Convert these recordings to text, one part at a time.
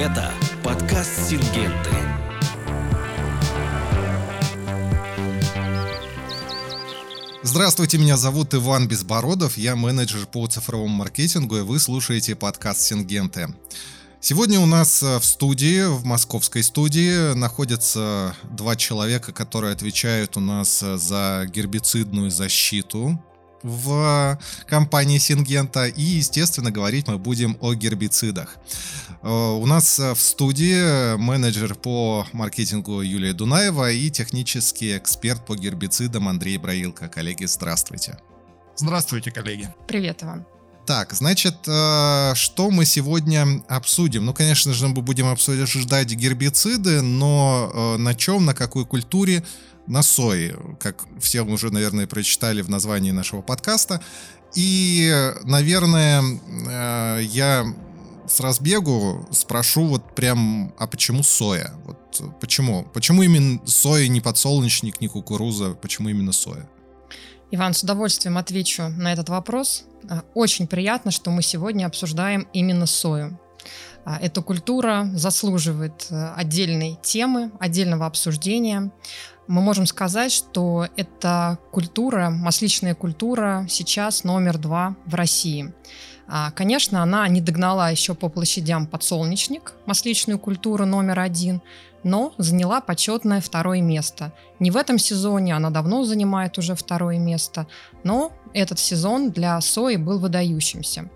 Это подкаст Сингенты. Здравствуйте, меня зовут Иван Безбородов, я менеджер по цифровому маркетингу, и вы слушаете подкаст Сингенты. Сегодня у нас э, в студии, в московской студии, находятся два человека, которые отвечают у нас э, за гербицидную защиту в компании Сингента. И, естественно, говорить мы будем о гербицидах. Э, у нас в студии менеджер по маркетингу Юлия Дунаева и технический эксперт по гербицидам Андрей Браилко. Коллеги, здравствуйте. Здравствуйте, коллеги. Привет, Иван. Так, значит, э, что мы сегодня обсудим? Ну, конечно же, мы будем обсуждать гербициды, но э, на чем, на какой культуре? На сои, как все уже, наверное, прочитали в названии нашего подкаста. И, наверное, э, я с разбегу спрошу вот прям, а почему соя? Вот почему? Почему именно соя, не подсолнечник, не кукуруза? Почему именно соя? Иван, с удовольствием отвечу на этот вопрос. А, очень приятно, что мы сегодня обсуждаем именно сою. А, эта культура заслуживает э, отдельной темы, отдельного обсуждения. Мы можем сказать, что эта культура, масличная культура сейчас номер два в России. А, конечно, она не догнала еще по площадям подсолнечник, масличную культуру номер один, но заняла почетное второе место. Не в этом сезоне, она давно занимает уже второе место, но этот сезон для сои был выдающимся.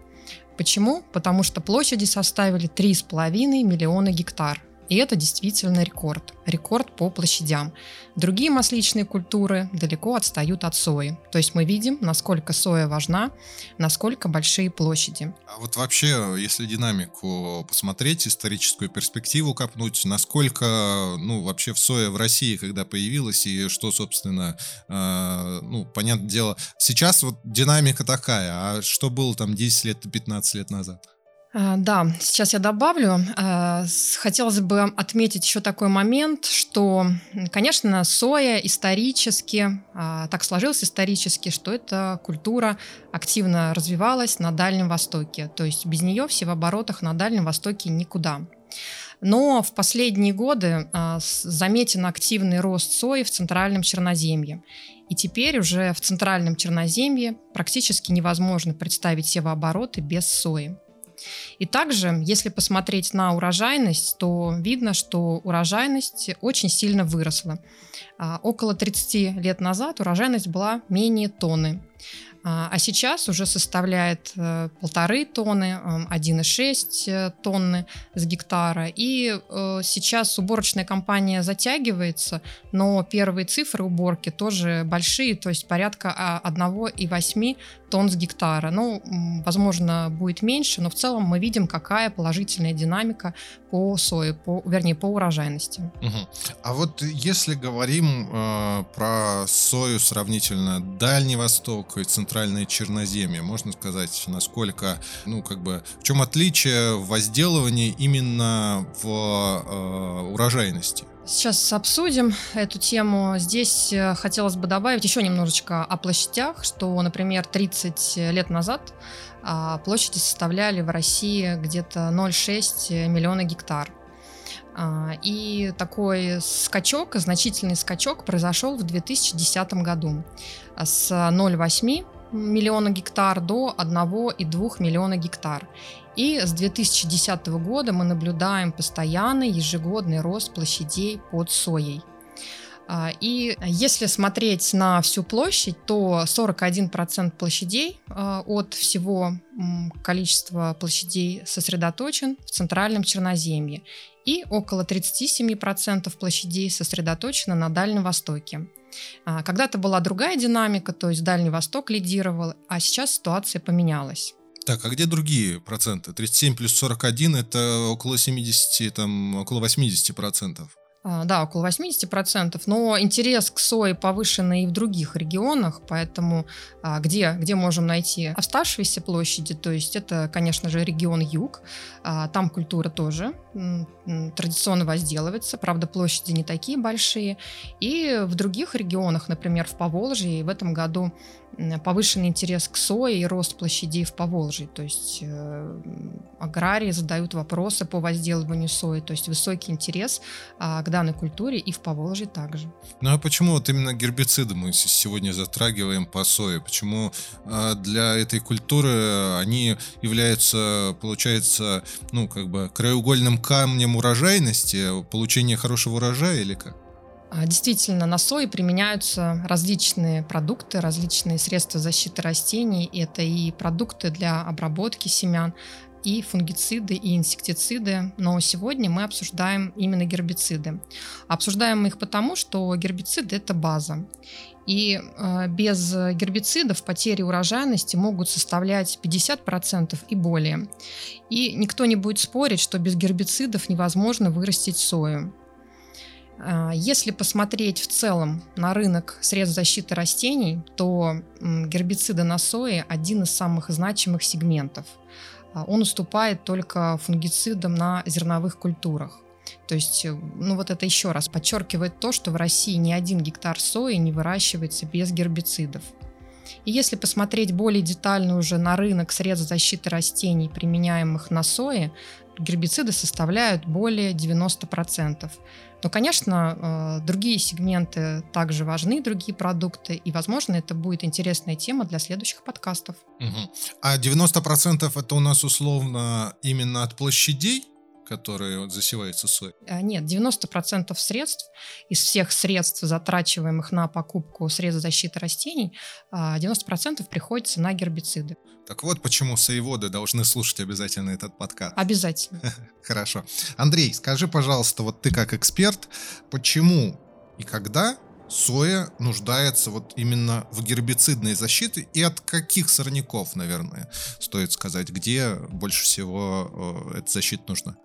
Почему? Потому что площади составили 3,5 миллиона гектар – и это действительно рекорд. Рекорд по площадям. Другие масличные культуры далеко отстают от сои. То есть мы видим, насколько соя важна, насколько большие площади. А вот вообще, если динамику посмотреть, историческую перспективу копнуть, насколько, ну, вообще в соя в России, когда появилась, и что, собственно, э, ну, понятное дело, сейчас вот динамика такая, а что было там 10 лет, 15 лет назад? А, да, сейчас я добавлю. А, хотелось бы отметить еще такой момент, что, конечно, соя исторически, а, так сложилось исторически, что эта культура активно развивалась на Дальнем Востоке. То есть без нее в оборотах на Дальнем Востоке никуда. Но в последние годы заметен активный рост сои в Центральном Черноземье. И теперь уже в Центральном Черноземье практически невозможно представить севообороты без сои. И также, если посмотреть на урожайность, то видно, что урожайность очень сильно выросла. А, около 30 лет назад урожайность была менее тонны. А, а сейчас уже составляет э, полторы тонны, 1,6 э, тонны с гектара. И э, сейчас уборочная кампания затягивается, но первые цифры уборки тоже большие, то есть порядка 1,8 тонн с гектара. Ну, возможно, будет меньше, но в целом мы видим, какая положительная динамика по сое, по, вернее, по урожайности. Угу. А вот если говорим э, про сою сравнительно Дальний Восток и Центральное Черноземье, можно сказать, насколько, ну, как бы, в чем отличие в именно в э, урожайности? Сейчас обсудим эту тему. Здесь э, хотелось бы добавить еще немножечко о площадях, что, например, 30 лет назад а, площади составляли в России где-то 0,6 миллиона гектар. А, и такой скачок, значительный скачок произошел в 2010 году с 0,8 миллиона гектар до 1,2 миллиона гектар. И с 2010 года мы наблюдаем постоянный ежегодный рост площадей под соей. А, и если смотреть на всю площадь, то 41% площадей а, от всего количества площадей сосредоточен в центральном Черноземье и около 37% площадей сосредоточено на Дальнем Востоке. А, когда-то была другая динамика, то есть Дальний Восток лидировал, а сейчас ситуация поменялась. Так, а где другие проценты? 37 плюс 41 это около 70, там, около 80 процентов. А, да, около 80%, но интерес к сое повышенный и в других регионах, поэтому а, где, где можем найти оставшиеся площади, то есть это, конечно же, регион юг, а, там культура тоже традиционно возделывается, правда, площади не такие большие, и в других регионах, например, в Поволжье, в этом году повышенный интерес к сое и рост площадей в Поволжье. То есть э, аграрии задают вопросы по возделыванию сои, то есть высокий интерес а, к данной культуре и в Поволжье также. Ну а почему вот именно гербициды мы сегодня затрагиваем по сое? Почему а, для этой культуры они являются, получается, ну как бы краеугольным камнем урожайности, получения хорошего урожая или как? А, действительно, на сое применяются различные продукты, различные средства защиты растений. Это и продукты для обработки семян, и фунгициды, и инсектициды, но сегодня мы обсуждаем именно гербициды. Обсуждаем мы их потому, что гербициды – это база. И э, без гербицидов потери урожайности могут составлять 50% и более. И никто не будет спорить, что без гербицидов невозможно вырастить сою. А, если посмотреть в целом на рынок средств защиты растений, то гербициды на сое один из самых значимых сегментов. А, он уступает только фунгицидам на зерновых культурах. То есть, э, ну вот это еще раз подчеркивает то, что в России ни один гектар сои не выращивается без гербицидов. И если посмотреть более детально уже на рынок средств защиты растений, применяемых на сое, гербициды составляют более 90%. Но, конечно, э, другие сегменты также важны, другие продукты, и, возможно, это будет интересная тема для следующих подкастов. Угу. А 90% это у нас условно именно от площадей? Которые вот засеваются соей? А, нет, 90% средств из всех средств, затрачиваемых на покупку средств защиты растений, 90% а, приходится на гербициды. Так вот, почему соеводы должны слушать обязательно этот подкаст. Обязательно. Хорошо. Андрей, скажи, пожалуйста, вот ты как эксперт, почему и когда соя нуждается вот именно в гербицидной защите и от каких сорняков, наверное, стоит сказать, где больше всего э, эта защита нужна?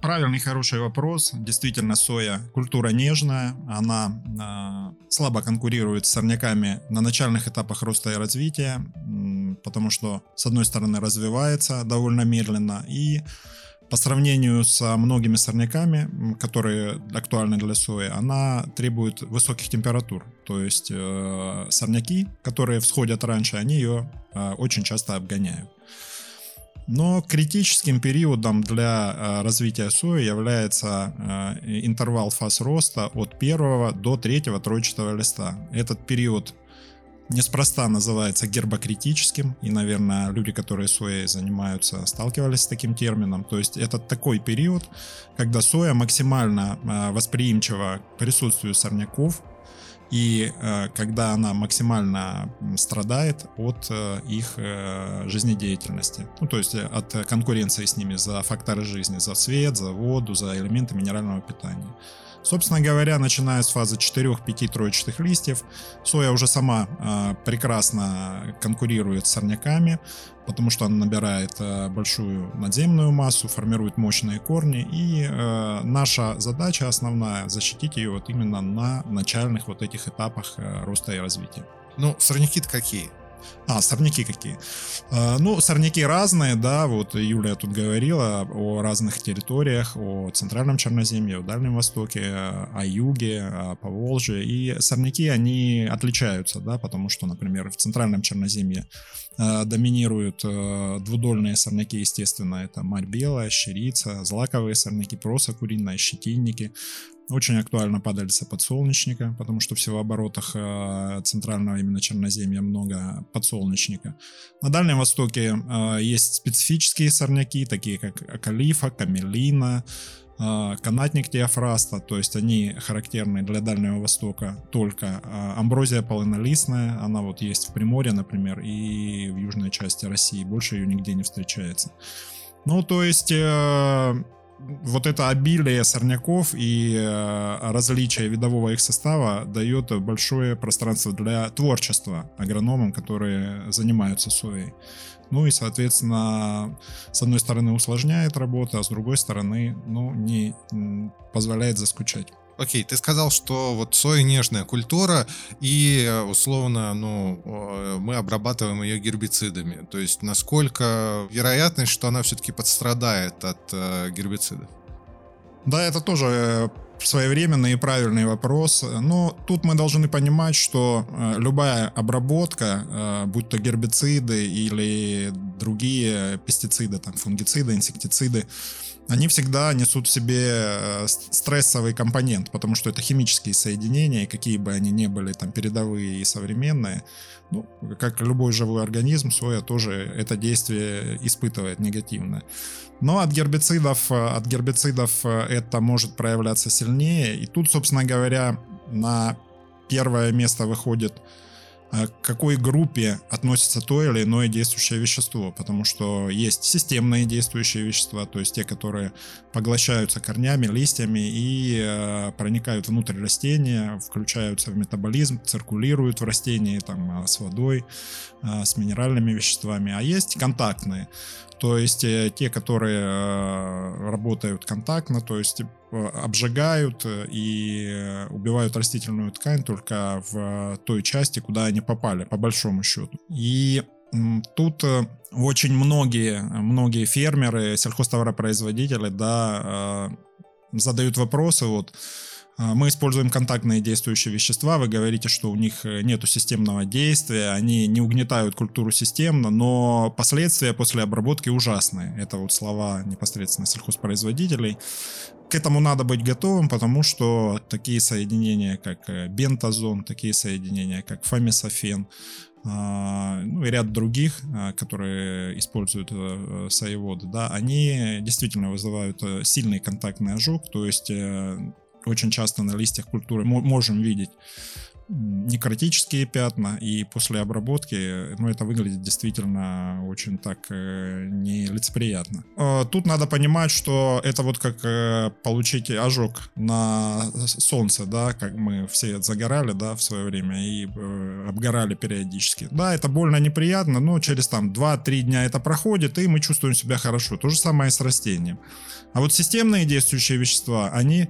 Правильный, хороший вопрос. Действительно, соя культура нежная, она э, слабо конкурирует с сорняками на начальных этапах роста и развития, потому что, с одной стороны, развивается довольно медленно, и по сравнению с многими сорняками, которые актуальны для сои, она требует высоких температур. То есть э, сорняки, которые всходят раньше, они ее э, очень часто обгоняют. Но критическим периодом для э, развития сои является э, интервал фаз роста от первого до третьего тройчатого листа. Этот период неспроста называется гербокритическим, и, наверное, люди, которые соей занимаются, сталкивались с таким термином. То есть это такой период, когда соя максимально э, восприимчива к присутствию сорняков, и э, когда она максимально страдает от э, их э, жизнедеятельности, ну то есть э, от конкуренции с ними за факторы жизни, за свет, за воду, за элементы минерального питания. Собственно говоря, начиная с фазы 4-5 троечатых листьев, соя уже сама э, прекрасно конкурирует с сорняками, потому что она набирает э, большую надземную массу, формирует мощные корни, и э, наша задача основная защитить ее вот именно на начальных вот этих этапах э, роста и развития. Ну, сорняки-то какие? А, сорняки какие? А, ну, сорняки разные, да, вот Юлия тут говорила о разных территориях, о Центральном Черноземье, о Дальнем Востоке, о Юге, о Поволжье, и сорняки, они отличаются, да, потому что, например, в Центральном Черноземье доминируют э, двудольные сорняки, естественно, это мать белая, щерица, злаковые сорняки, проса куриная, щетинники. Очень актуально падальца подсолнечника, потому что в севооборотах э, центрального именно Черноземья много подсолнечника. На Дальнем Востоке э, есть специфические сорняки, такие как акалифа, камелина, э, канатник диафраста, то есть они характерны для Дальнего Востока только. Амброзия полынолистная, она вот есть в Приморье, например, и в южной части России, больше ее нигде не встречается. Ну, то есть вот это обилие сорняков и э, различие видового их состава дает большое пространство для творчества агрономам, которые занимаются соей. Ну и, соответственно, с одной стороны усложняет работу, а с другой стороны, ну, не позволяет заскучать. Окей, ты сказал, что вот соя нежная культура, и э, условно, ну, мы обрабатываем ее гербицидами. То есть, насколько вероятность, что она все-таки подстрадает от э, гербицидов? Да, это тоже своевременный и правильный вопрос. Но тут мы должны понимать, что э, любая обработка, э, будь то гербициды или другие пестициды, там, фунгициды, инсектициды, они всегда несут в себе э, стрессовый компонент, потому что это химические соединения, какие бы они ни были там передовые и современные, ну, как любой живой организм, соя тоже это действие испытывает негативное. Но от гербицидов, от гербицидов э, это может проявляться сильнее. И тут, собственно говоря, на первое место выходит а к какой группе относится то или иное действующее вещество, потому что есть системные действующие вещества, то есть те, которые поглощаются корнями, листьями и э, проникают внутрь растения, включаются в метаболизм, циркулируют в растении там, э, с водой, э, с минеральными веществами, а есть контактные, то есть э, те, которые э, работают контактно, то есть обжигают и убивают растительную ткань только в той части, куда они попали, по большому счету. И тут очень многие, многие фермеры, сельхозтоваропроизводители, да, задают вопросы, вот, мы используем контактные действующие вещества. Вы говорите, что у них э, нет системного действия, они не угнетают культуру системно, но последствия после обработки ужасные. Это вот слова непосредственно сельхозпроизводителей. К этому надо быть готовым, потому что такие соединения, как э, бентазон, такие соединения, как фамисофен, а, ну и ряд других, а, которые используют э, соеводы, да, они действительно вызывают сильный контактный ожог, то есть очень часто на листьях культуры можем видеть некротические пятна, и после обработки, ну, это выглядит действительно очень так э, нелицеприятно. Э, тут надо понимать, что это вот как э, получить ожог на солнце, да, как мы все загорали, да, в свое время и э, обгорали периодически. Да, это больно неприятно, но через там 2-3 дня это проходит, и мы чувствуем себя хорошо. То же самое и с растением. А вот системные действующие вещества, они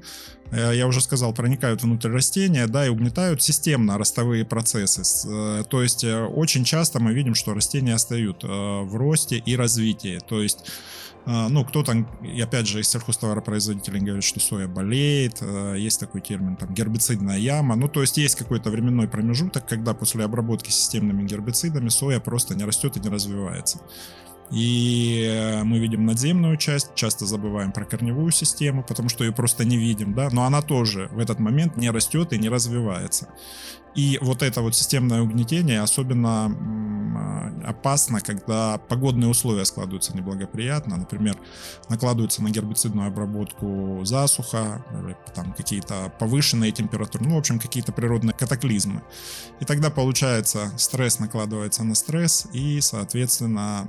я уже сказал, проникают внутрь растения, да, и угнетают системно ростовые процессы. Э, то есть э, очень часто мы видим, что растения остают в росте и развитии. То есть ну, кто-то, опять же, из сельхозтоваропроизводителей говорит, что соя болеет, есть такой термин, там, гербицидная яма, ну, то есть есть какой-то временной промежуток, когда после обработки системными гербицидами соя просто не растет и не развивается. И э, мы видим надземную часть, часто забываем про корневую систему, потому что ее просто не видим, да, но она тоже в этот момент не растет и не развивается. И вот это вот системное угнетение особенно а, опасно, когда погодные условия складываются неблагоприятно. Например, накладываются на гербицидную обработку засуха, или там какие-то повышенные температуры, ну, в общем, какие-то природные катаклизмы. И тогда получается стресс накладывается на стресс, и, соответственно,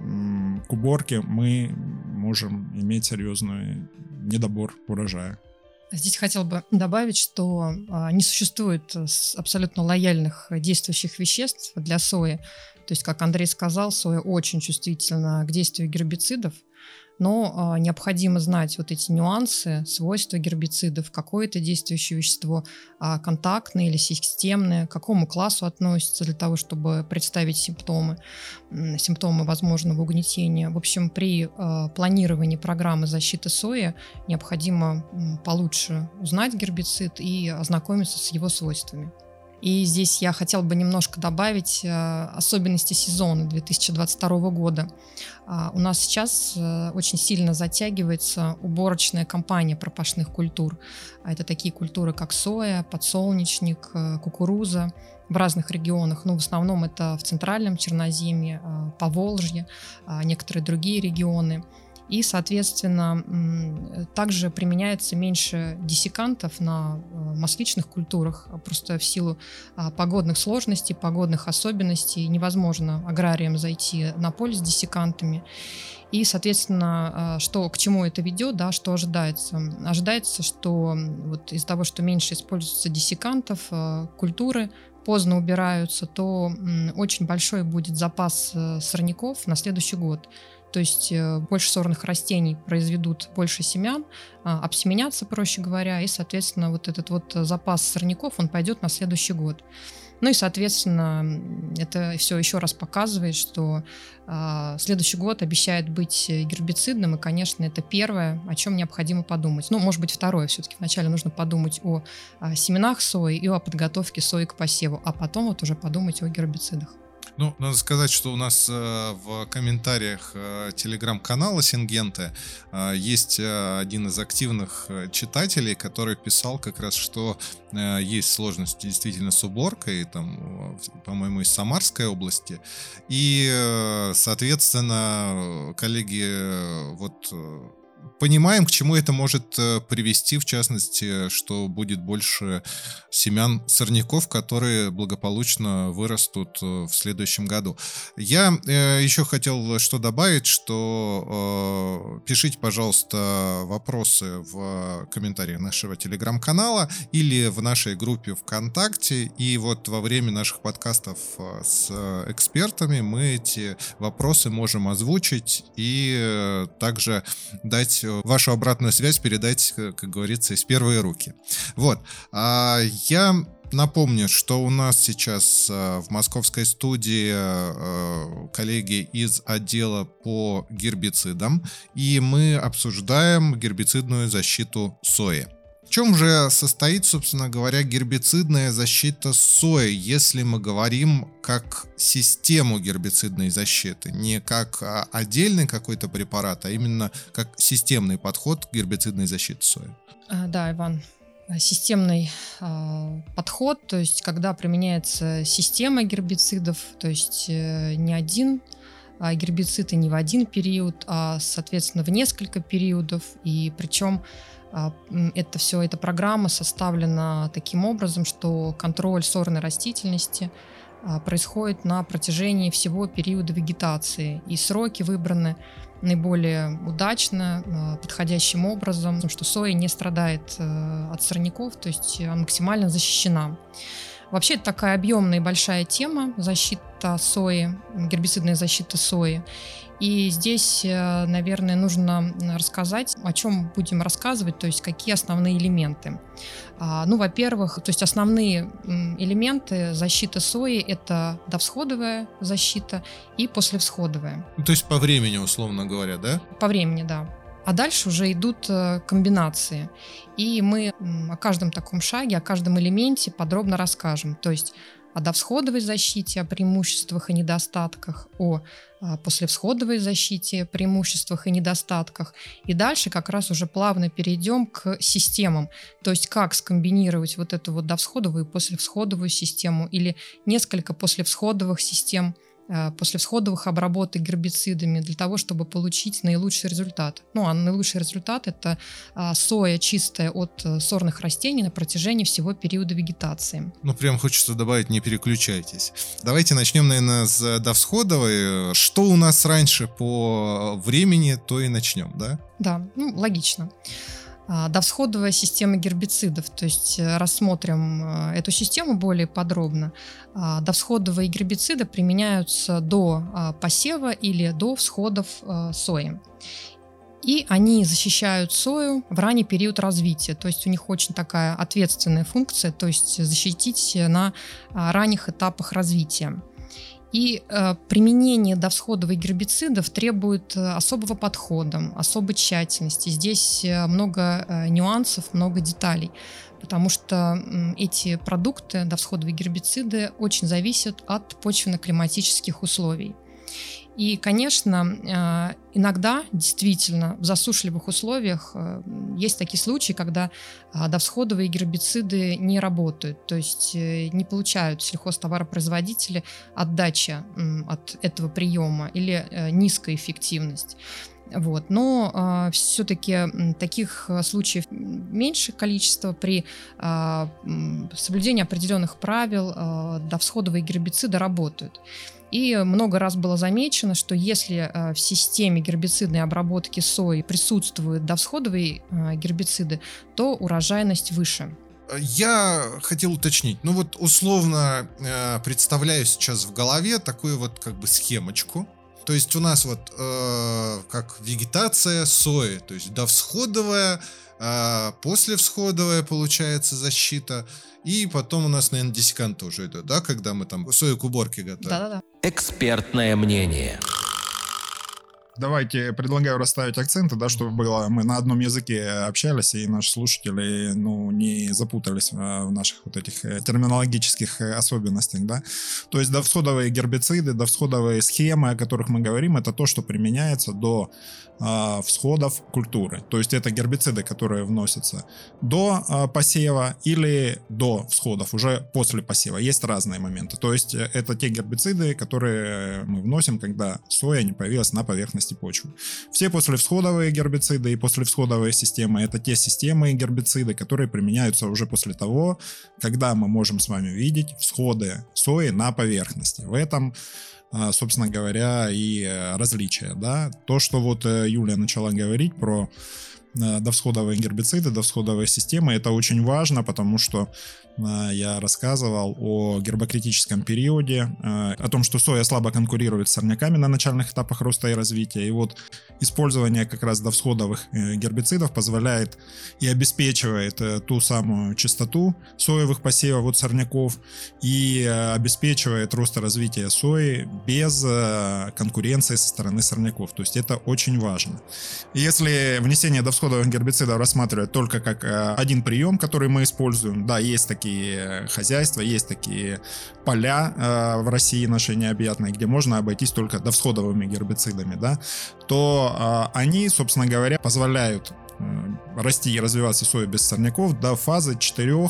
к уборке мы можем иметь серьезный недобор урожая. Здесь хотел бы добавить, что а, не существует э, абсолютно лояльных действующих веществ для сои. То есть, как Андрей сказал, соя очень чувствительна к действию гербицидов, но э, необходимо знать вот эти нюансы, свойства гербицидов, какое это действующее вещество, э, контактное или системное, к какому классу относится для того, чтобы представить симптомы, э, симптомы возможного угнетения. В общем, при э, планировании программы защиты сои необходимо э, получше узнать гербицид и ознакомиться с его свойствами. И здесь я хотел бы немножко добавить э, особенности сезона 2022 года. А, у нас сейчас э, очень сильно затягивается уборочная кампания пропашных культур. А это такие культуры, как соя, подсолнечник, э, кукуруза в разных регионах. Ну, в основном это в центральном Черноземье, Поволжье, некоторые другие регионы. И, соответственно, также применяется меньше диссикантов на э, масличных культурах, а просто в силу а, погодных сложностей, погодных особенностей невозможно аграриям зайти на поле с диссикантами. И, соответственно, а, что, к чему это ведет, да, что ожидается? Ожидается, что вот из-за того, что меньше используется диссикантов, культуры поздно убираются, то очень большой будет запас э, сорняков на следующий год. То есть э, больше сорных растений произведут больше семян, а, обсеменятся, проще говоря, и, соответственно, вот этот вот запас сорняков, он пойдет на следующий год. Ну и, соответственно, это все еще раз показывает, что э, следующий год обещает быть гербицидным, и, конечно, это первое, о чем необходимо подумать. Ну, может быть, второе все-таки. Вначале нужно подумать о, о семенах сои и о подготовке сои к посеву, а потом вот уже подумать о гербицидах. Ну, надо сказать, что у нас э, в комментариях э, телеграм-канала Сингенты э, есть один из активных читателей, который писал как раз, что есть сложности действительно с уборкой, там, по-моему, из Самарской области. И, соответственно, коллеги вот понимаем, к чему это может э, привести, в частности, что будет больше семян сорняков, которые благополучно вырастут э, в следующем году. Я э, еще хотел что добавить, что пишите, пожалуйста, вопросы в комментариях нашего телеграм-канала или в нашей группе ВКонтакте. И вот во время наших подкастов с экспертами мы эти вопросы можем озвучить и также дать дать э, вашу обратную связь, передать, э, как говорится, из первой руки. Вот. А я Напомню, что у нас сейчас э, в московской студии коллеги из отдела по гербицидам, и мы обсуждаем гербицидную защиту сои. В чем же состоит, собственно говоря, гербицидная защита сои, если мы говорим как систему гербицидной защиты, не как а, отдельный какой-то препарат, а именно как системный подход к гербицидной защите сои? А, да, Иван, системный э, подход, то есть когда применяется система гербицидов, то есть э, не один а гербицид и не в один период, а, соответственно, в несколько периодов, и причем это все, эта программа составлена таким образом, что контроль сорной растительности а, происходит на протяжении всего периода вегетации. И сроки выбраны наиболее удачно, а, подходящим образом, что соя не страдает э, от сорняков, то есть максимально защищена. Вообще это такая объемная и большая тема защита сои, гербицидная защита сои. И здесь, э, наверное, нужно рассказать, о чем будем рассказывать, то есть какие основные элементы. А, ну, во-первых, то есть основные элементы защиты сои – это довсходовая защита и послевсходовая. То есть по времени, условно говоря, да? По времени, да. А дальше уже идут э, комбинации. И мы о каждом таком шаге, о каждом элементе подробно расскажем. То есть о довсходовой защите, о преимуществах и недостатках, о а, послевсходовой защите, преимуществах и недостатках. И дальше как раз уже плавно перейдем к системам. То есть как скомбинировать вот эту вот довсходовую и послевсходовую систему или несколько послевсходовых систем – Э, после всходовых обработок гербицидами для того, чтобы получить наилучший результат. Ну, а наилучший результат – это а, соя чистая от э, сорных растений на протяжении всего периода вегетации. Ну, прям хочется добавить, не переключайтесь. Давайте начнем, наверное, с довсходовой. Что у нас раньше по времени, то и начнем, да? Да, ну, логично. Довсходовая система гербицидов. То есть э, рассмотрим э, эту систему более подробно. А, довсходовые гербициды применяются до а, посева или до всходов э, сои. И они защищают сою в ранний период развития. То есть у них очень такая ответственная функция, то есть защитить на ранних этапах развития. И э, применение довсходовых гербицидов требует э, особого подхода, особой тщательности. Здесь э, много э, нюансов, много деталей, потому что э, эти продукты, довсходовые гербициды, очень зависят от почвенно-климатических условий. И, конечно, э, иногда действительно в засушливых условиях э, есть такие случаи, когда э, довсходовые гербициды не работают, то есть не получают сельхозтоваропроизводители отдачи от этого приема или низкая эффективность. Вот. Но э, все-таки таких случаев меньше количество при э, соблюдении определенных правил э, довсходовые гербициды работают. И много раз было замечено, что если э, в системе гербицидной обработки сои присутствуют довсходовые э, гербициды, то урожайность выше. Я хотел уточнить, ну вот условно э, представляю сейчас в голове такую вот как бы схемочку. То есть у нас вот э, как вегетация сои, то есть довсходовая, а после всходовая получается защита, и потом у нас, наверное, десикант тоже идет, да, когда мы там сою к уборке готовим. Да-да-да. Экспертное мнение. Давайте предлагаю расставить акценты, да, чтобы было мы на одном языке общались и наши слушатели, ну, не запутались в наших вот этих э, терминологических э, особенностях, да. То есть довсходовые гербициды, довсходовые схемы, о которых мы говорим, это то, что применяется до э, всходов культуры. То есть это гербициды, которые вносятся до э, посева или до всходов, уже после посева. Есть разные моменты. То есть э, это те гербициды, которые мы вносим, когда соя не появилась на поверхности почвы. Все послевсходовые гербициды и послевсходовые системы это те системы и гербициды, которые применяются уже после того, когда мы можем с вами видеть всходы сои на поверхности. В этом а, собственно говоря, и э, различия, да. То, что вот э, Юлия начала говорить про э, довсходовые гербициды, довсходовые системы, это очень важно, потому что я рассказывал о гербокритическом периоде, о том, что соя слабо конкурирует с сорняками на начальных этапах роста и развития. И вот использование как раз довсходовых гербицидов позволяет и обеспечивает ту самую частоту соевых посевов от сорняков и обеспечивает рост и развитие сои без конкуренции со стороны сорняков. То есть это очень важно. Если внесение довсходовых гербицидов рассматривать только как один прием, который мы используем, да, есть такие такие хозяйства, есть такие поля э, в России нашей необъятной, где можно обойтись только довсходовыми гербицидами, да, то э, они, собственно говоря, позволяют э, расти и развиваться сою без сорняков до фазы 4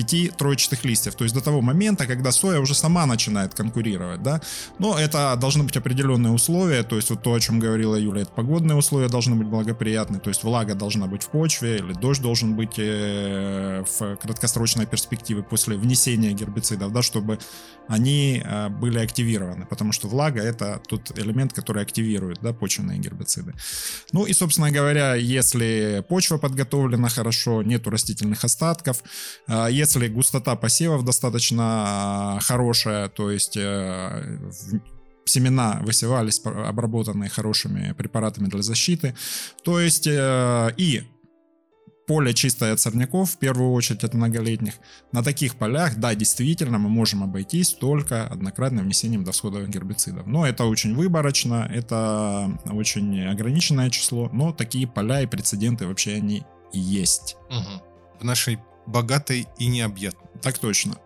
пяти троечатых листьев. То есть до того момента, когда соя уже сама начинает конкурировать, да. Но это должны быть определенные условия. То есть вот то, о чем говорила Юля, это погодные условия должны быть благоприятные. То есть влага должна быть в почве или дождь должен быть э, в краткосрочной перспективе после внесения гербицидов, да, чтобы они э, были активированы. Потому что влага это тот элемент, который активирует, да, почвенные гербициды. Ну и, собственно говоря, если почва подготовлена хорошо, нету растительных остатков, э, если густота посевов достаточно а, хорошая, то есть э, семена высевались обработанные хорошими препаратами для защиты, то есть э, и поле чистое от сорняков, в первую очередь от многолетних. На таких полях, да, действительно, мы можем обойтись только однократным внесением довсходовых гербицидов. Но это очень выборочно, это очень ограниченное число, но такие поля и прецеденты вообще они есть. Угу. В нашей богатой и необъятной. Так точно.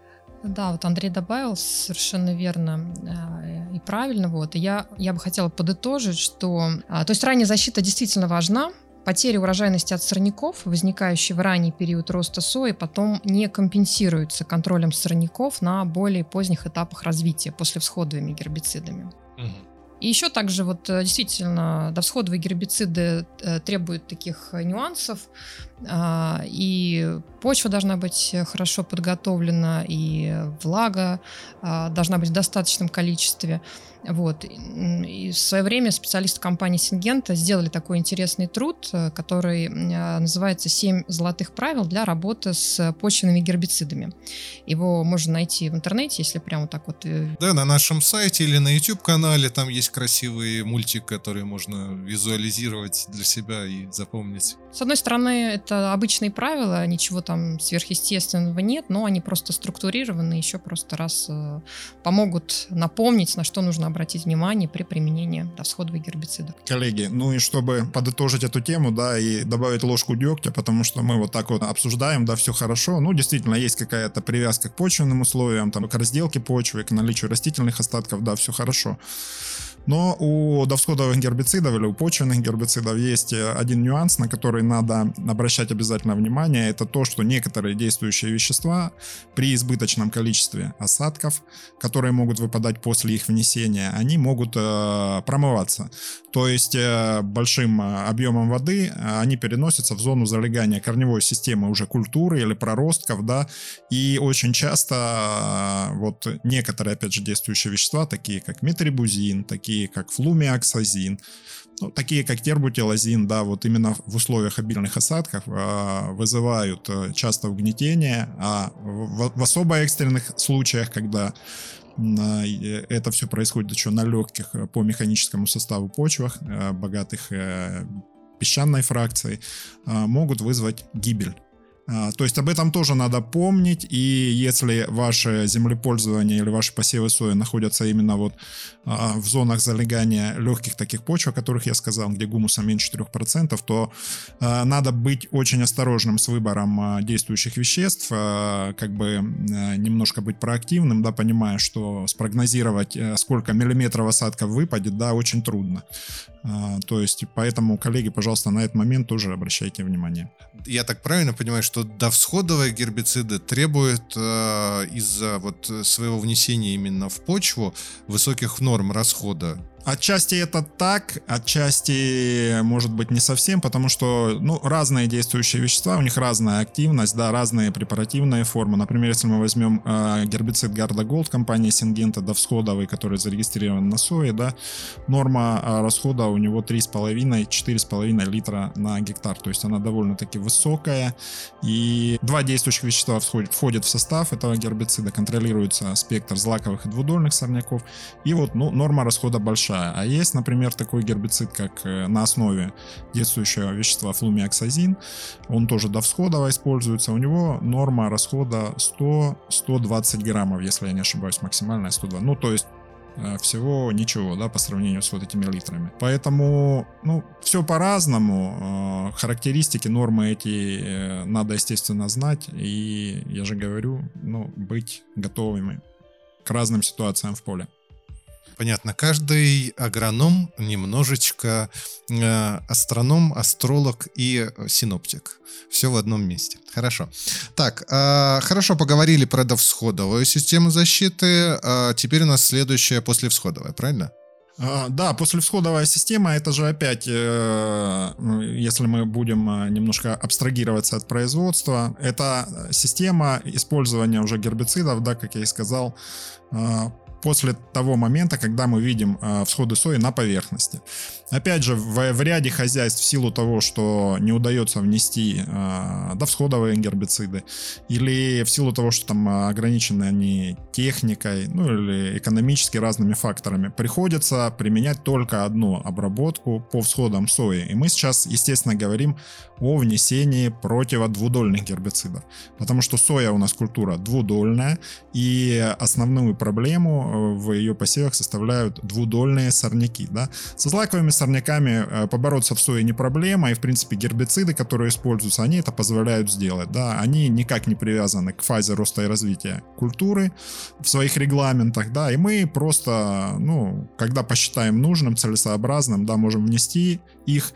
Да, вот Андрей добавил совершенно верно э, и правильно. Вот. И я, я бы хотела подытожить, что... А, то есть ранняя защита действительно важна, Потери урожайности от сорняков, возникающие в ранний период роста сои, потом не компенсируются контролем сорняков на более поздних этапах развития после всходовыми гербицидами. Угу. И еще также вот э, действительно довсходовые гербициды э, требуют таких нюансов, а, и почва должна быть хорошо подготовлена, и влага а, должна быть в достаточном количестве. Вот. И в свое время специалисты компании Сингента сделали такой интересный труд, э, который называется «Семь золотых правил для работы с почвенными гербицидами». Его можно найти в интернете, если прямо так вот... Да, на нашем сайте или на YouTube-канале там есть красивый мультик, который можно визуализировать для себя и запомнить. С одной стороны, это обычные правила, ничего там сверхъестественного нет, но они просто структурированы, еще просто раз э, помогут напомнить, на что нужно обратить внимание при применении всходовых гербицидов. Коллеги, ну и чтобы подытожить эту тему, да, и добавить ложку дегтя, потому что мы вот так вот обсуждаем, да, все хорошо, ну, действительно, есть какая-то привязка к почвенным условиям, там, к разделке почвы, к наличию растительных остатков, да, все хорошо. Но у довсходовых гербицидов или у почвенных гербицидов есть э, один нюанс, на который надо обращать обязательно внимание. Это то, что некоторые действующие вещества при избыточном количестве осадков, которые могут выпадать после их внесения, они могут э, промываться. То есть э, большим э, объемом воды э, они переносятся в зону залегания корневой системы уже культуры или проростков, да, и очень часто э, вот некоторые, опять же, действующие вещества, такие как метрибузин, такие такие как флумиоксазин, ну, такие как тербутилазин, да, вот именно в условиях обильных осадков э, вызывают часто угнетение, а в, в особо экстренных случаях, когда э, это все происходит еще на легких э, по механическому составу почвах, э, богатых песчаной фракцией, могут вызвать гибель. А, то есть об этом тоже надо помнить, и если ваше землепользование или ваши посевы сои находятся именно вот а, в зонах залегания легких таких почв, о которых я сказал, где гумуса меньше 3%, то а, надо быть очень осторожным с выбором действующих веществ, как бы немножко быть проактивным, да, понимая, что спрогнозировать, э, сколько миллиметров осадков выпадет, да, очень трудно. То есть, поэтому, коллеги, пожалуйста, на этот момент тоже обращайте внимание. Я так правильно понимаю, что что довсходовые гербициды требуют э, из-за вот своего внесения именно в почву высоких норм расхода. Отчасти это так, отчасти может быть не совсем, потому что ну, разные действующие вещества, у них разная активность, да, разные препаративные формы. Например, если мы возьмем э, гербицид Гарда Голд компании Сингента довсходовый, который зарегистрирован на сое, да, норма э, расхода у него 3,5-4,5 литра на гектар, то есть она довольно-таки высокая. И два действующих вещества входят, входят в состав этого гербицида, контролируется спектр злаковых и двудольных сорняков, и вот ну, норма расхода большая большая. А есть, например, такой гербицид, как э, на основе действующего вещества флумиоксазин. Он тоже довсходово используется. У него норма расхода 100-120 граммов, если я не ошибаюсь, максимальная 102. Ну, то есть э, всего ничего, да, по сравнению с вот этими литрами. Поэтому, ну, все по-разному. Э, характеристики, нормы эти надо, естественно, знать. И, я же говорю, ну, быть готовыми к разным ситуациям в поле. Понятно. Каждый агроном немножечко э, астроном, астролог и синоптик. Все в одном месте. Хорошо. Так, э, хорошо поговорили про довсходовую систему защиты. Э, теперь у нас следующая послевсходовая, правильно? А, да, послевсходовая система, это же опять, э, если мы будем э, немножко абстрагироваться от производства, это система использования уже гербицидов, да, как я и сказал, э, после того момента, когда мы видим э, всходы сои на поверхности. Опять же, в, в ряде хозяйств в силу того, что не удается внести э, довсходовые гербициды, или в силу того, что там ограничены они техникой, ну или экономически разными факторами, приходится применять только одну обработку по всходам сои. И мы сейчас, естественно, говорим о внесении противодвудольных гербицидов. Потому что соя у нас культура двудольная, и основную проблему в ее посевах составляют двудольные сорняки. Да? Со злаковыми сорняками э, побороться в сое не проблема, и в принципе гербициды, которые используются, они это позволяют сделать. Да? Они никак не привязаны к фазе роста и развития культуры в своих регламентах, да, и мы просто, ну, когда посчитаем нужным, целесообразным, да, можем внести их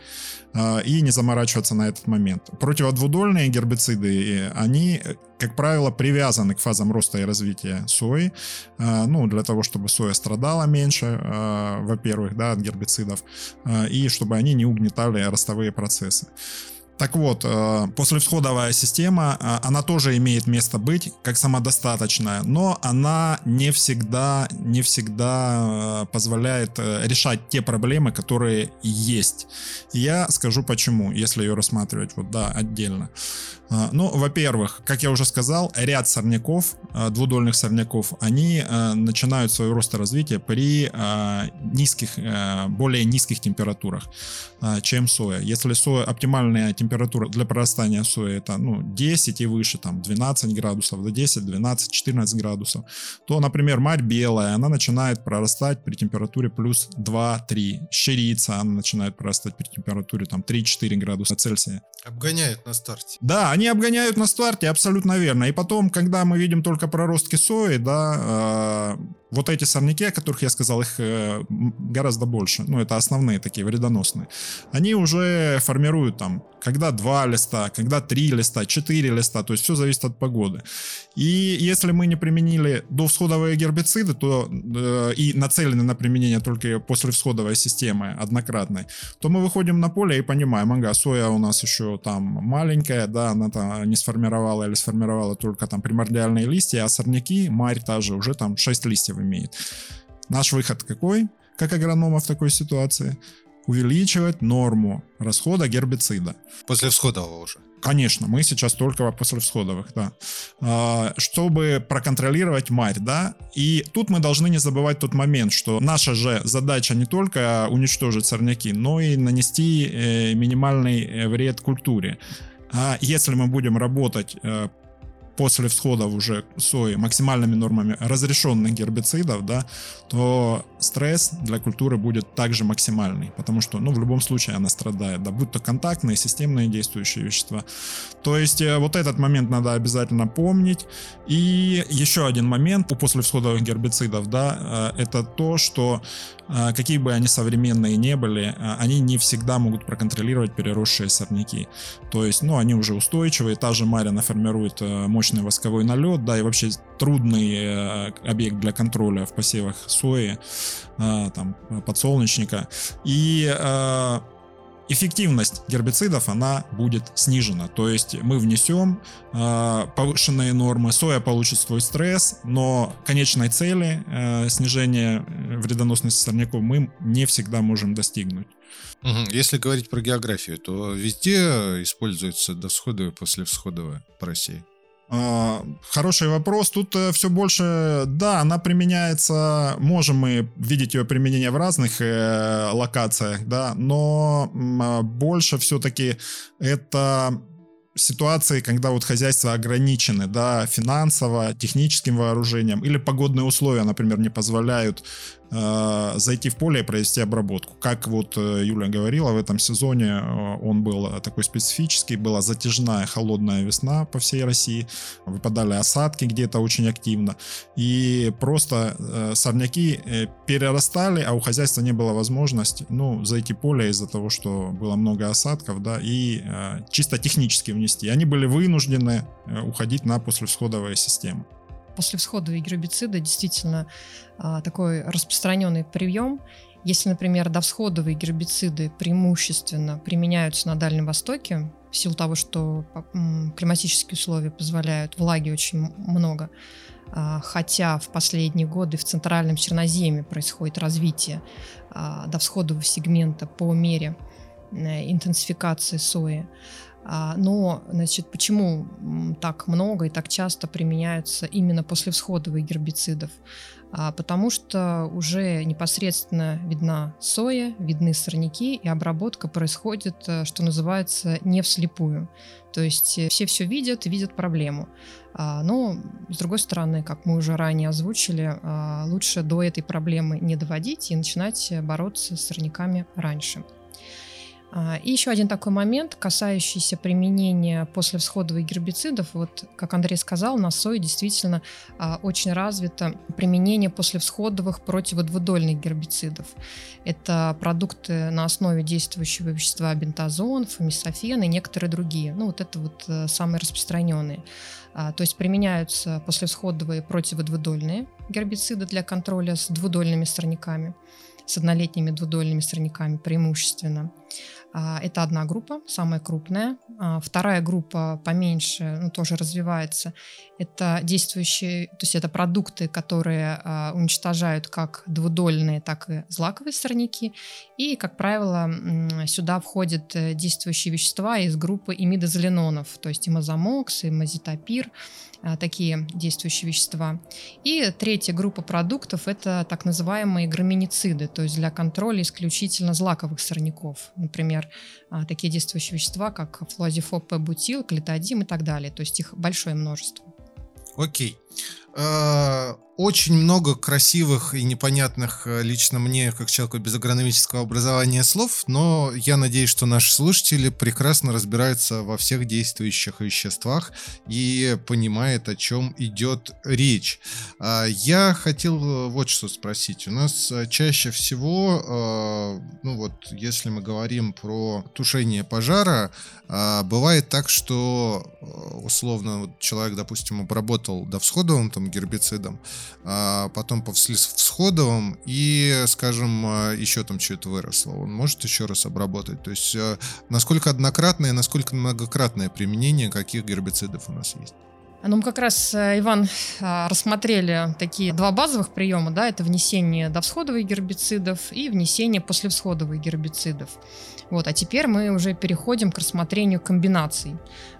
и не заморачиваться на этот момент. Противодвудольные гербициды, они, как правило, привязаны к фазам роста и развития сои, э, ну, для того, чтобы соя страдала меньше, э, во-первых, да, от гербицидов, э, и чтобы они не угнетали ростовые процессы. Так вот, э, послевсходовая система, э, она тоже имеет место быть как самодостаточная, но она не всегда, не всегда э, позволяет решать те проблемы, которые есть. я скажу почему, если ее рассматривать вот, да, отдельно. Ну, во-первых, как я уже сказал, ряд сорняков, двудольных сорняков, они начинают свое рост и развитие при низких, более низких температурах, чем соя. Если соя, оптимальная температура температура для прорастания сои это ну, 10 и выше, там 12 градусов, до 10, 12, 14 градусов, то, например, марь белая, она начинает прорастать при температуре плюс 2-3. Щерица, она начинает прорастать при температуре там 3-4 градуса Цельсия. Обгоняют на старте. Да, они обгоняют на старте, абсолютно верно. И потом, когда мы видим только проростки сои, да, э, вот эти сорняки, о которых я сказал, их э, гораздо больше. Ну, это основные такие, вредоносные. Они уже формируют там, когда два листа, когда три листа, четыре листа. То есть все зависит от погоды. И если мы не применили довсходовые гербициды, то э, и нацелены на применение только после всходовой системы однократной, то мы выходим на поле и понимаем, ага, соя у нас еще там маленькая, да, она там не сформировала или сформировала только там примордиальные листья, а сорняки, марь та же, уже там 6 листьев имеет. Наш выход какой, как агронома в такой ситуации? Увеличивать норму расхода гербицида. После всходового уже. Конечно, мы сейчас только после всходовых, да. А, чтобы проконтролировать марь, да. И тут мы должны не забывать тот момент, что наша же задача не только уничтожить сорняки, но и нанести э, минимальный э, вред культуре. А если мы будем работать э, после всходов уже сои максимальными нормами разрешенных гербицидов, да, то стресс для культуры будет также максимальный, потому что, ну, в любом случае она страдает, да, будь то контактные, системные действующие вещества. То есть э, вот этот момент надо обязательно помнить. И еще один момент у послевсходовых гербицидов, да, э, это то, что э, какие бы они современные не были, они не всегда могут проконтролировать переросшие сорняки. То есть, ну, они уже устойчивые, та же Марина формирует мощь мощный восковой налет, да, и вообще трудный э, объект для контроля в посевах сои, э, там, подсолнечника. И э, эффективность гербицидов, она будет снижена. То есть мы внесем э, повышенные нормы, соя получит свой стресс, но конечной цели э, снижения вредоносности сорняков мы не всегда можем достигнуть. Если говорить про географию, то везде используется досходовое и послевсходовое по России. А, хороший вопрос. Тут э, все больше, да, она применяется, можем мы видеть ее применение в разных э, локациях, да, но э, больше все-таки это ситуации, когда вот хозяйства ограничены, да, финансово, техническим вооружением, или погодные условия, например, не позволяют э, зайти в поле и провести обработку. Как вот э, Юля говорила, в этом сезоне э, он был такой специфический, была затяжная холодная весна по всей России, выпадали осадки где-то очень активно, и просто сорняки перерастали, а у хозяйства не было возможности, ну, зайти в поле из-за того, что было много осадков, да, и чисто технически внести. Они были вынуждены уходить на послевсходовые системы послевсходовые гербициды действительно а, такой распространенный прием. Если, например, довсходовые гербициды преимущественно применяются на Дальнем Востоке, в силу того, что климатические условия позволяют влаги очень много, а, хотя в последние годы в Центральном Черноземье происходит развитие а, довсходового сегмента по мере э, интенсификации сои, но, значит, почему так много и так часто применяются именно после всходовых гербицидов? А, потому что уже непосредственно видна соя, видны сорняки, и обработка происходит, э, что называется, не вслепую. То есть э, все все видят, видят проблему. А, но, с другой стороны, как мы уже ранее озвучили, лучше до этой проблемы не доводить и начинать бороться с сорняками раньше. А, и еще один такой момент, касающийся применения после всходовых гербицидов. Вот, как Андрей сказал, на сое действительно а, очень развито применение после всходовых противодвудольных гербицидов. Это продукты на основе действующего вещества бентазон, фомисофен и некоторые другие. Ну, вот это вот э, самые распространенные. А, то есть применяются послевсходовые противодвудольные гербициды для контроля с двудольными сорняками, с однолетними двудольными сорняками преимущественно. А, это одна группа, самая крупная. А, вторая группа поменьше, ну, тоже развивается. Это действующие, то есть это продукты, которые а, уничтожают как двудольные, так и злаковые сорняки. И, как правило, сюда входят э, действующие вещества из группы имидозоленонов, то есть имозамокс, имозитопир, такие действующие вещества. И третья группа продуктов – это так называемые граминициды, то есть для контроля исключительно злаковых сорняков. Например, например, а, такие действующие вещества, как флуазифоп, бутил, клетодим и так далее. То есть их большое множество. Окей. А, очень много красивых и непонятных э, лично мне, как человеку без агрономического образования, слов, но я надеюсь, что наши слушатели прекрасно разбираются во всех действующих веществах и понимают, о чем идет речь. А, я хотел э, вот что спросить. У нас э, чаще всего, ну вот, если мы говорим про тушение пожара, бывает так, что условно человек, допустим, обработал довсходовым там гербицидом, а потом по всходовым и, скажем, а, еще там что-то выросло. Он может еще раз обработать. То есть а, насколько однократное, насколько многократное применение каких гербицидов у нас есть? Ну, мы как раз, э, Иван, а, рассмотрели такие два базовых приема, да, это внесение довсходовых гербицидов и внесение послевсходовых гербицидов. Вот, а теперь мы уже переходим к рассмотрению комбинаций.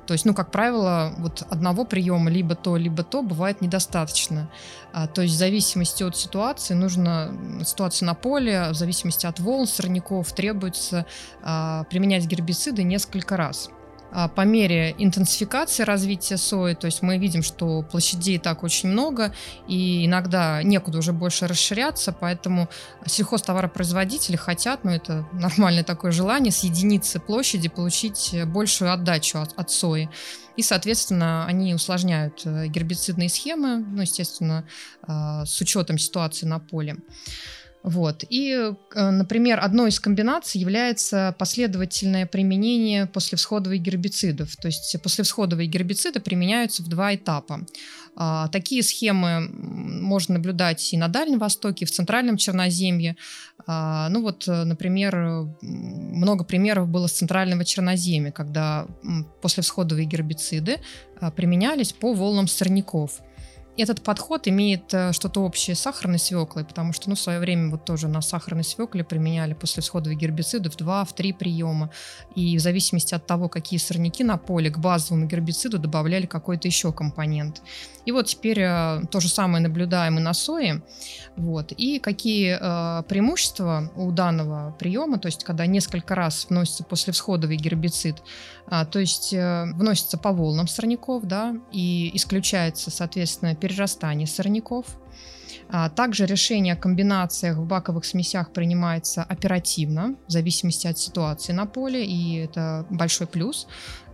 То есть, ну, как правило, вот одного приема либо то, либо то бывает недостаточно. А, то есть в зависимости от ситуации нужно, ситуация на поле, в зависимости от волн, сорняков, требуется а, применять гербициды несколько раз. А, по мере интенсификации развития сои, то есть мы видим, что площадей так очень много, и иногда некуда уже больше расширяться, поэтому сельхозтоваропроизводители хотят, ну это нормальное такое желание, с единицы площади получить большую отдачу от, от сои. И, соответственно, они усложняют э, гербицидные схемы, ну, естественно, а, с учетом ситуации на поле. Вот. И, э, например, одной из комбинаций является последовательное применение послевсходовых гербицидов. То есть послевсходовые гербициды применяются в два этапа. А, такие схемы можно наблюдать и на Дальнем Востоке, и в Центральном Черноземье. А, ну вот, э, например, много примеров было с Центрального Черноземья, когда послевсходовые гербициды а, применялись по волнам сорняков этот подход имеет э, что-то общее с сахарной свеклой, потому что ну, в свое время вот тоже на сахарной свекле применяли после всходовых гербицидов два, в три приема. И в зависимости от того, какие сорняки на поле, к базовому гербициду добавляли какой-то еще компонент. И вот теперь э, то же самое наблюдаем и на сое. Вот. И какие э, преимущества у данного приема, то есть когда несколько раз вносится после всходовый гербицид, а, то есть э, вносится по волнам сорняков, да, и исключается, соответственно, перерастание сорняков. А также решение о комбинациях в баковых смесях принимается оперативно, в зависимости от ситуации на поле, и это большой плюс.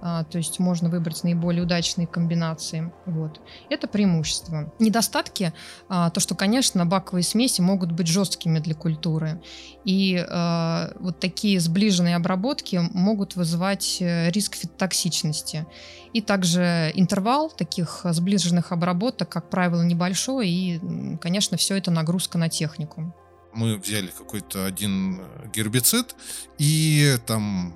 А, то есть можно выбрать наиболее удачные комбинации. Вот. Это преимущество. Недостатки, а, то что, конечно, баковые смеси могут быть жесткими для культуры. И а, вот такие сближенные обработки могут вызывать э, риск фитотоксичности. И также интервал таких сближенных обработок, как правило, небольшой, и, конечно, все это нагрузка на технику мы взяли какой-то один гербицид и там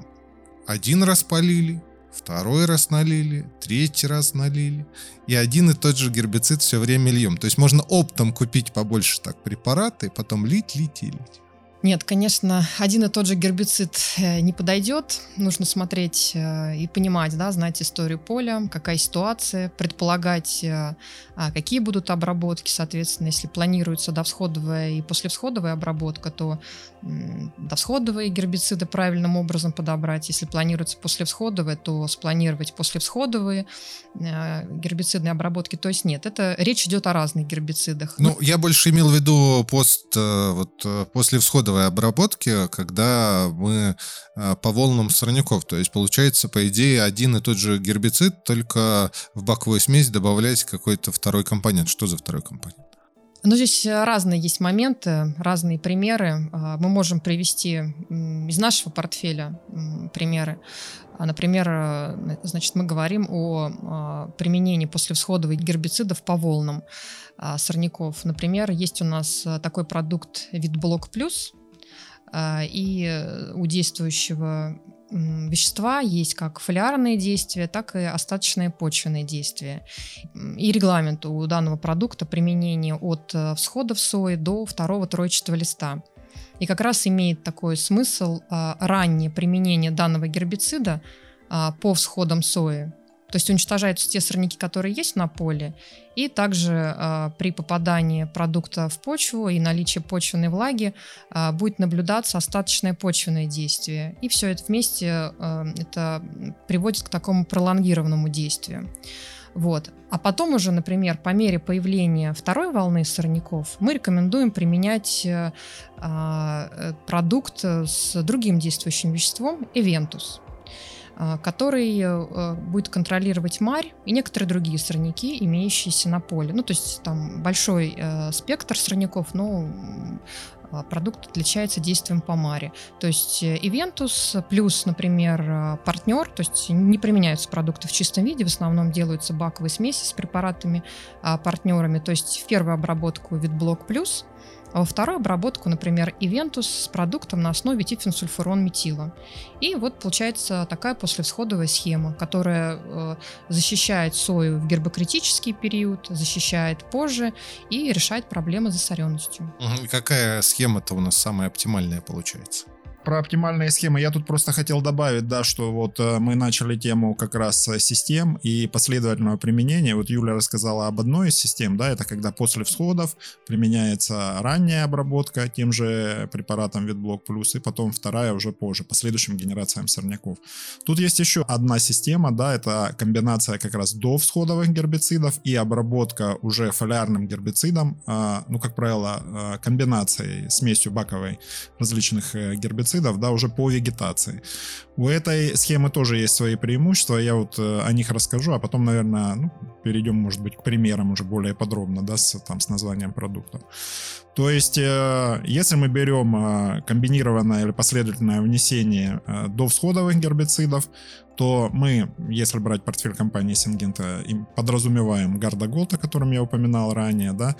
один раз полили, второй раз налили, третий раз налили, и один и тот же гербицид все время льем. То есть можно оптом купить побольше так препараты, потом лить, лить и лить. Нет, конечно, один и тот же гербицид э, не подойдет. Нужно смотреть э, и понимать, да, знать историю поля, какая ситуация, предполагать, э, а, какие будут обработки. Соответственно, если планируется довсходовая и послевсходовая обработка, то довсходовые гербициды правильным образом подобрать. Если планируется послевсходовая, то спланировать послевсходовые гербицидные обработки. То есть нет, это речь идет о разных гербицидах. Ну, я больше имел в виду пост, вот, послевсходовые методовой обработки, когда мы а, по волнам сорняков. То есть получается, по идее, один и тот же гербицид, только в баковую смесь добавлять какой-то второй компонент. Что за второй компонент? Ну, здесь разные есть моменты, разные примеры. А, мы можем привести из нашего портфеля примеры. А, например, э, значит, мы говорим о применении послевсходовых гербицидов по волнам сорняков. Например, есть у нас э, такой продукт Витблок Плюс, и у действующего вещества есть как фолиарные действия, так и остаточные почвенные действия. И регламент у данного продукта применения от э, всходов сои до второго троечного листа. И как раз имеет такой смысл а, раннее применение данного гербицида а, по всходам сои то есть уничтожаются те сорняки, которые есть на поле, и также э, при попадании продукта в почву и наличии почвенной влаги э, будет наблюдаться остаточное почвенное действие. И все это вместе э, это приводит к такому пролонгированному действию. Вот. А потом уже, например, по мере появления второй волны сорняков мы рекомендуем применять э, продукт с другим действующим веществом Ивентус. А, который э, будет контролировать марь и некоторые другие сорняки, имеющиеся на поле. Ну, то есть там большой э, спектр сорняков, но а, продукт отличается действием по маре. То есть Ивентус плюс, например, партнер, то есть не применяются продукты в чистом виде, в основном делаются баковые смеси с препаратами а, партнерами. То есть в первую обработку Витблок плюс – а во вторую обработку, например, Ивентус с продуктом на основе тифенсульфурон метила. И вот получается такая послевсходовая схема, которая э, защищает сою в гербокритический период, защищает позже и решает проблемы с засоренностью. Какая схема-то у нас самая оптимальная получается? Про оптимальные схемы я тут просто хотел добавить, да, что вот э, мы начали тему как раз э, систем и последовательного применения. Вот Юля рассказала об одной из систем, да, это когда после всходов применяется ранняя обработка тем же препаратом Витблок Плюс, и потом вторая уже позже, по следующим генерациям сорняков. Тут есть еще одна система, да, это комбинация как раз до всходовых гербицидов и обработка уже фолиарным гербицидом, а, ну, как правило, комбинацией, смесью баковой различных э, гербицидов пестицидов, да, уже по вегетации. У этой схемы тоже есть свои преимущества, я вот э, о них расскажу, а потом, наверное, ну, перейдем, может быть, к примерам уже более подробно, да, с, там, с названием продуктов. То есть, э, если мы берем э, комбинированное или последовательное внесение довсходовых гербицидов, то мы, если брать портфель компании Сингента, подразумеваем Гарда Голд, о котором я упоминал ранее, да,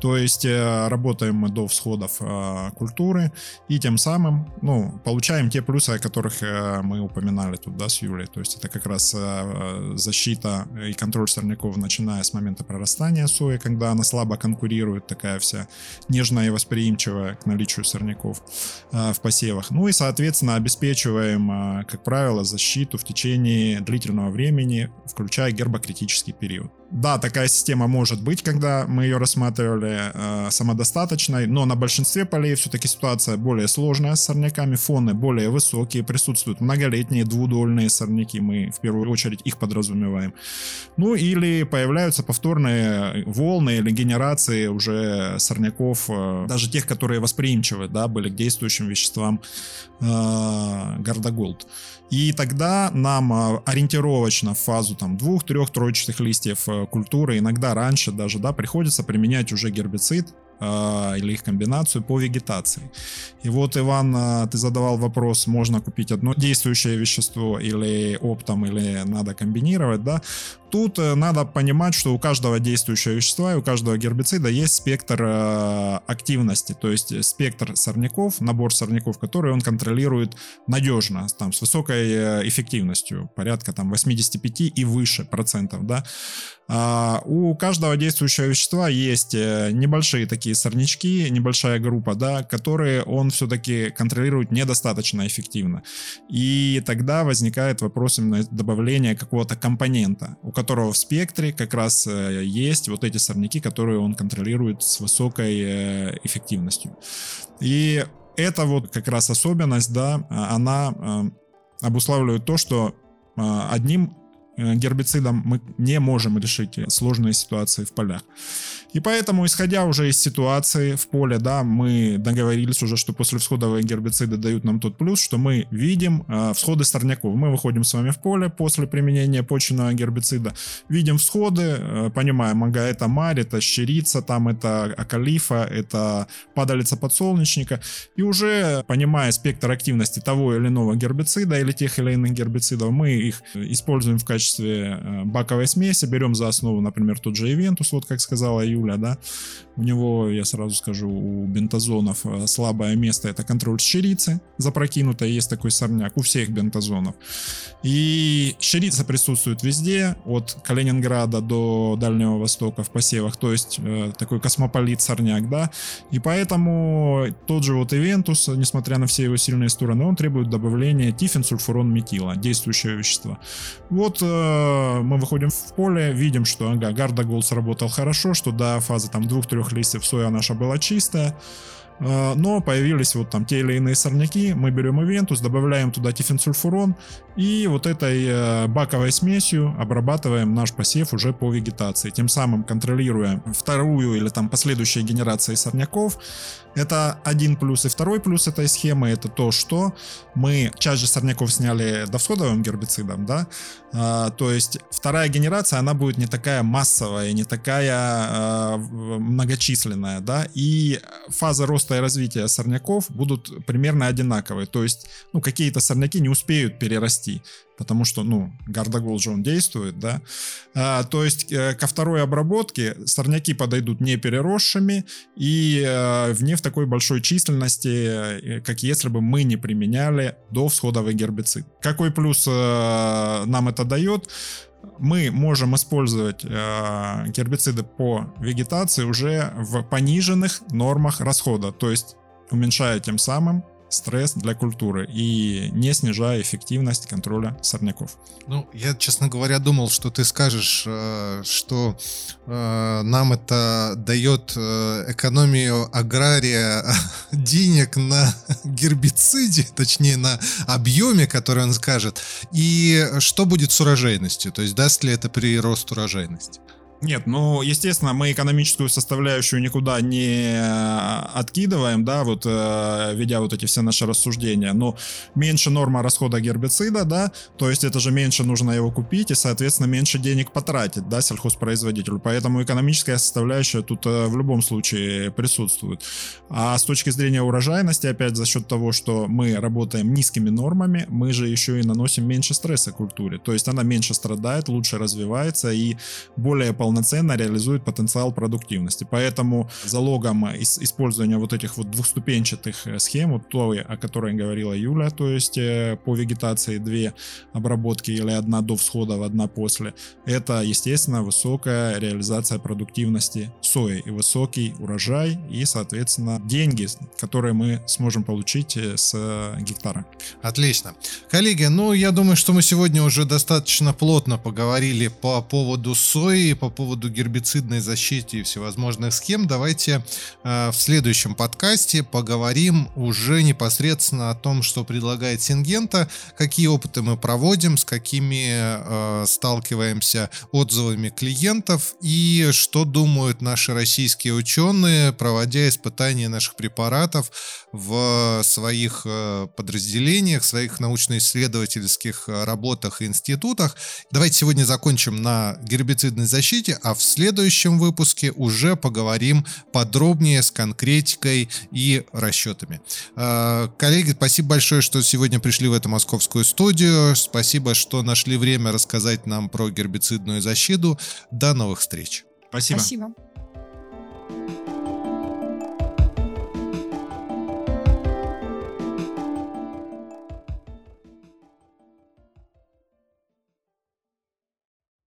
то есть э, работаем мы до всходов э, культуры и тем самым, ну, получаем те плюсы, о которых э, мы упоминали тут, да, с Юлей. То есть это как раз защита и контроль сорняков, начиная с момента прорастания сои, когда она слабо конкурирует, такая вся нежная и восприимчивая к наличию сорняков в посевах. Ну и, соответственно, обеспечиваем, как правило, защиту в течение длительного времени, включая гербокритический период. Да, такая система может быть, когда мы ее рассматривали э, самодостаточной, но на большинстве полей все-таки ситуация более сложная с сорняками, фоны более высокие, присутствуют многолетние двудольные сорняки, мы в первую очередь их подразумеваем. Ну или появляются повторные волны или генерации уже сорняков, э, даже тех, которые восприимчивы, да, были к действующим веществам э, Гордоголд. И тогда нам э, ориентировочно в фазу там двух-трех троечных листьев э, культуры, иногда раньше даже, да, приходится применять уже гербицид, э, или их комбинацию по вегетации. И вот, Иван, э, ты задавал вопрос, можно купить одно действующее вещество или оптом, или надо комбинировать, да? Тут э, надо понимать, что у каждого действующего вещества и у каждого гербицида есть спектр э, активности, то есть спектр сорняков, набор сорняков, которые он контролирует надежно, там, с высокой э, эффективностью, порядка там 85 и выше процентов, да. А у каждого действующего вещества есть небольшие такие сорнячки, небольшая группа, да, которые он все-таки контролирует недостаточно эффективно. И тогда возникает вопрос именно добавления какого-то компонента, у которого в спектре как раз э, есть вот эти сорняки, которые он контролирует с высокой э, эффективностью. И это вот как раз особенность, да, она э, обуславливает то, что одним гербицидом мы не можем решить сложные ситуации в полях. И поэтому, исходя уже из ситуации в поле, да, мы договорились уже, что после всходовые гербициды дают нам тот плюс, что мы видим э, всходы сорняков. Мы выходим с вами в поле после применения почвенного гербицида, видим всходы, э, понимаем, ага, это марь, это щерица, там это акалифа, это падалица подсолнечника. И уже понимая спектр активности того или иного гербицида или тех или иных гербицидов, мы их используем в качестве э, баковой смеси, берем за основу, например, тот же Ивентус, вот как сказала Юля, июля, да, у него, я сразу скажу, у бентазонов э, слабое место это контроль щерицы, запрокинутая, есть такой сорняк у всех бентазонов. И щерица присутствует везде, от Калининграда до Дальнего Востока в посевах, то есть э, такой космополит сорняк, да, и поэтому тот же вот Ивентус, несмотря на все его сильные стороны, он требует добавления тифенсульфурон метила, действующего вещества. Вот э, мы выходим в поле, видим, что ага, Гардагол сработал хорошо, что да, фаза там двух-трех листьев соя наша была чистая. А, но появились вот там те или иные сорняки, мы берем Ивентус, добавляем туда тифенсульфурон и вот этой э, баковой смесью обрабатываем наш посев уже по вегетации, тем самым контролируя вторую или там последующие генерации сорняков. Это один плюс и второй плюс этой схемы. Это то, что мы часть же сорняков сняли довсходовым гербицидом, да, а, то есть вторая генерация, она будет не такая массовая, не такая а, многочисленная, да, и фаза роста роста и развития сорняков будут примерно одинаковые. То есть, ну, какие-то сорняки не успеют перерасти, потому что, ну, гардагол же он действует, да. А, то есть, э, ко второй обработке сорняки подойдут не переросшими и э, в не в такой большой численности, э, как если бы мы не применяли до всходовый гербицид. Какой плюс э, нам это дает? Мы можем использовать э, гербициды по вегетации уже в пониженных нормах расхода, то есть уменьшая тем самым стресс для культуры и не снижая эффективность контроля сорняков. Ну, я, честно говоря, думал, что ты скажешь, э, что э, нам это дает э, экономию агрария денег на гербициде, точнее на объеме, который он скажет, и что будет с урожайностью, то есть даст ли это прирост урожайности? Нет, ну, естественно, мы экономическую составляющую никуда не э, откидываем, да, вот, э, ведя вот эти все наши рассуждения, но меньше норма расхода гербицида, да, то есть это же меньше нужно его купить и, соответственно, меньше денег потратить, да, сельхозпроизводителю, поэтому экономическая составляющая тут э, в любом случае присутствует. А с точки зрения урожайности, опять за счет того, что мы работаем низкими нормами, мы же еще и наносим меньше стресса культуре, то есть она меньше страдает, лучше развивается и более полноценно полноценно реализует потенциал продуктивности. Поэтому залогом использования вот этих вот двухступенчатых э, схем, вот той, о которой говорила Юля, то есть э, по вегетации две обработки или одна до всходов, одна после, это, естественно, высокая реализация продуктивности сои и высокий урожай и, соответственно, деньги, которые мы сможем получить э, с гектара. Отлично. Коллеги, ну, я думаю, что мы сегодня уже достаточно плотно поговорили по поводу сои, по поводу гербицидной защиты и всевозможных схем, давайте э, в следующем подкасте поговорим уже непосредственно о том, что предлагает Сингента, какие опыты мы проводим, с какими э, сталкиваемся отзывами клиентов и что думают наши российские ученые, проводя испытания наших препаратов в своих э, подразделениях, своих научно-исследовательских работах и институтах. Давайте сегодня закончим на гербицидной защите, выпуске, а в следующем выпуске уже поговорим подробнее с конкретикой и расчетами. А, коллеги, спасибо большое, что сегодня пришли в эту московскую студию. Спасибо, что нашли время рассказать нам про гербицидную защиту. До новых встреч. Спасибо. Спасибо.